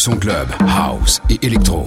son club, house et électro.